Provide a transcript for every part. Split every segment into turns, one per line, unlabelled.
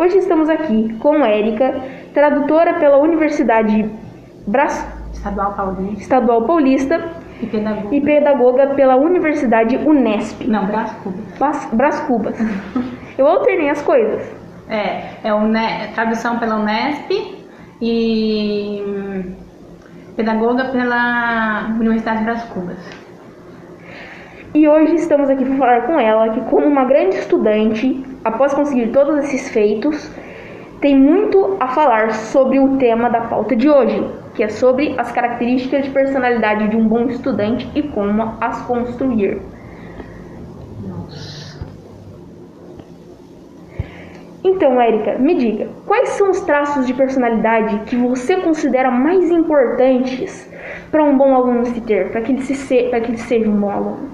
Hoje estamos aqui com Érica, tradutora pela Universidade Bras...
Estadual Paulista.
Estadual Paulista
e pedagoga.
e pedagoga pela Universidade Unesp.
Não, Brás Cubas.
Bras Cubas. Eu alternei as coisas.
É, é une... tradução pela Unesp e hum, pedagoga pela Universidade Brás Cubas.
E hoje estamos aqui para falar com ela que, como uma grande estudante, após conseguir todos esses feitos, tem muito a falar sobre o tema da pauta de hoje, que é sobre as características de personalidade de um bom estudante e como as construir.
Nossa.
Então, Érica, me diga, quais são os traços de personalidade que você considera mais importantes para um bom aluno se ter, para que, ele se, para que ele seja um bom aluno?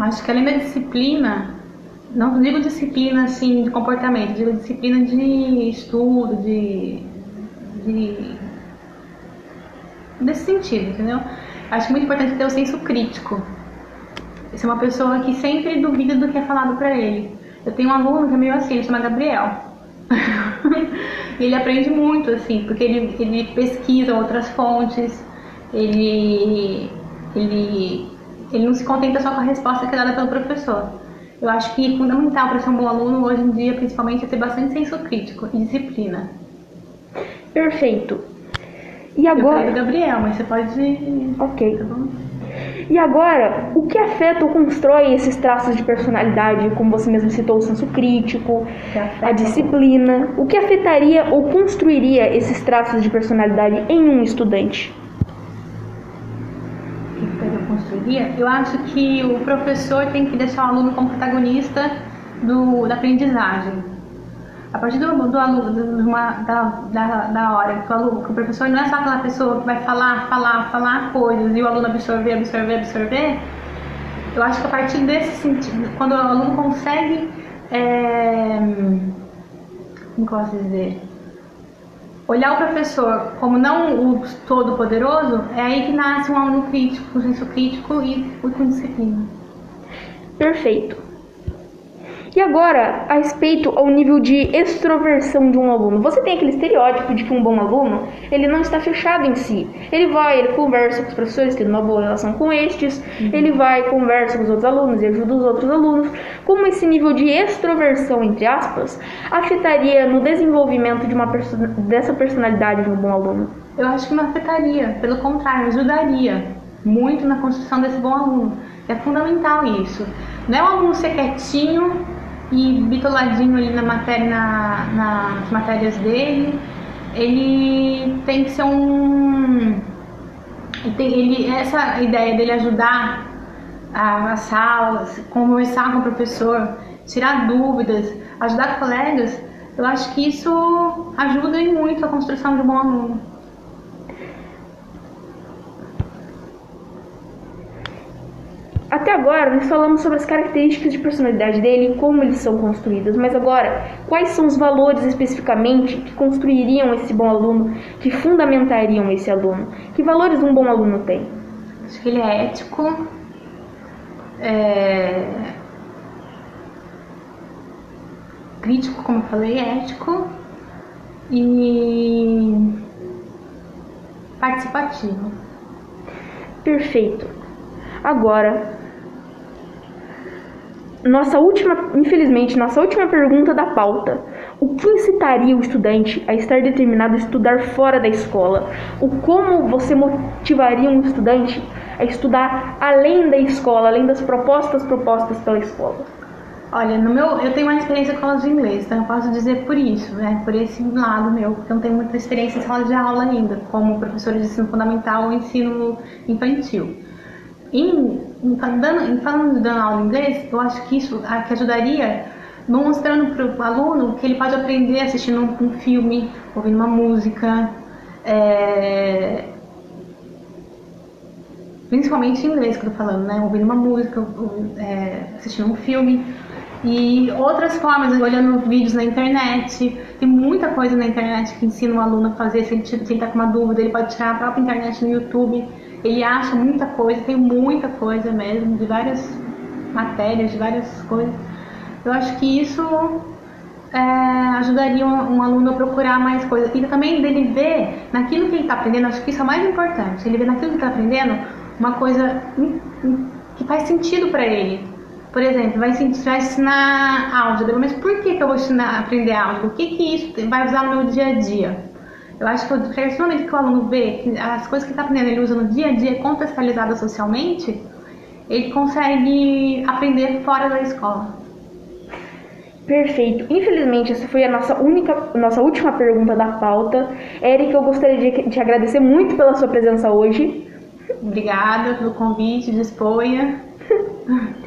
Acho que além da disciplina, não digo disciplina assim de comportamento, digo disciplina de estudo, de, de desse sentido, entendeu? Acho muito importante ter o senso crítico. Ser uma pessoa que sempre duvida do que é falado para ele. Eu tenho um aluno que é meio assim, ele chama Gabriel. e ele aprende muito, assim, porque ele, ele pesquisa outras fontes, ele, ele ele não se contenta só com a resposta que é dada pelo professor. Eu acho que fundamental para ser um bom aluno hoje em dia, principalmente, é ter bastante senso crítico e disciplina.
Perfeito. E agora.
Eu Gabriel, mas você pode.
Ok.
Tá?
E agora, o que afeta ou constrói esses traços de personalidade, como você mesmo citou, o senso crítico, a disciplina? O que afetaria ou construiria esses traços de personalidade em um estudante?
Eu acho que o professor tem que deixar o aluno como protagonista do, da aprendizagem. A partir do, do aluno, uma, da, da, da hora que o, aluno, que o professor não é só aquela pessoa que vai falar, falar, falar coisas e o aluno absorver, absorver, absorver, eu acho que a partir desse sentido, quando o aluno consegue. É, como posso dizer? Olhar o professor como não o todo poderoso, é aí que nasce um aluno crítico, com senso crítico e com disciplina.
Perfeito. E agora, a respeito ao nível de extroversão de um aluno. Você tem aquele estereótipo de que um bom aluno, ele não está fechado em si. Ele vai, ele conversa com os professores, tem uma boa relação com estes, uhum. ele vai, conversa com os outros alunos e ajuda os outros alunos. Como esse nível de extroversão, entre aspas, afetaria no desenvolvimento de uma perso dessa personalidade de um bom aluno?
Eu acho que não afetaria, pelo contrário, ajudaria muito na construção desse bom aluno. É fundamental isso. Não é um aluno ser quietinho e bitoladinho ali na matéria, na, nas matérias dele. Ele tem que ser um. Ele, essa ideia dele ajudar as salas, conversar com o professor, tirar dúvidas, ajudar colegas, eu acho que isso ajuda muito a construção de um bom aluno.
Até agora nós falamos sobre as características de personalidade dele e como eles são construídos, mas agora, quais são os valores especificamente que construiriam esse bom aluno, que fundamentariam esse aluno? Que valores um bom aluno tem?
Acho que ele é ético, é... crítico, como eu falei, ético e participativo.
Perfeito. Agora, nossa última, infelizmente, nossa última pergunta da pauta. O que incitaria o estudante a estar determinado a estudar fora da escola? O como você motivaria um estudante a estudar além da escola, além das propostas propostas pela escola?
Olha, no meu, eu tenho uma experiência com aulas de inglês, então eu posso dizer por isso, né? Por esse lado meu, porque eu não tenho muita experiência em sala de aula ainda, como professora de ensino fundamental ou ensino infantil. Em, em, dando, em falando de dando aula de inglês, eu acho que isso que ajudaria mostrando para o aluno que ele pode aprender assistindo um, um filme, ouvindo uma música, é, principalmente em inglês que eu tô falando, né? Ouvindo uma música, é, assistindo um filme e outras formas, olhando vídeos na internet. Tem muita coisa na internet que ensina o aluno a fazer. Se ele, se ele tá com uma dúvida, ele pode tirar a própria internet no YouTube ele acha muita coisa, tem muita coisa mesmo, de várias matérias, de várias coisas. Eu acho que isso é, ajudaria um, um, aluno a procurar mais coisas. E também dele ver naquilo que ele está aprendendo, acho que isso é o mais importante, ele ver naquilo que está aprendendo uma coisa que faz sentido para ele. Por exemplo, vai, vai ensinar álgebra, mas por que, que eu vou ensinar, aprender álgebra? O que, que isso vai usar no meu dia a dia? Eu acho que a partir do momento que o aluno vê que as coisas que está aprendendo ele usa no dia a dia contextualizadas socialmente, ele consegue aprender fora da escola.
Perfeito. Infelizmente, essa foi a nossa única, nossa última pergunta da pauta. Eric, eu gostaria de te agradecer muito pela sua presença hoje.
Obrigada pelo convite, disponha.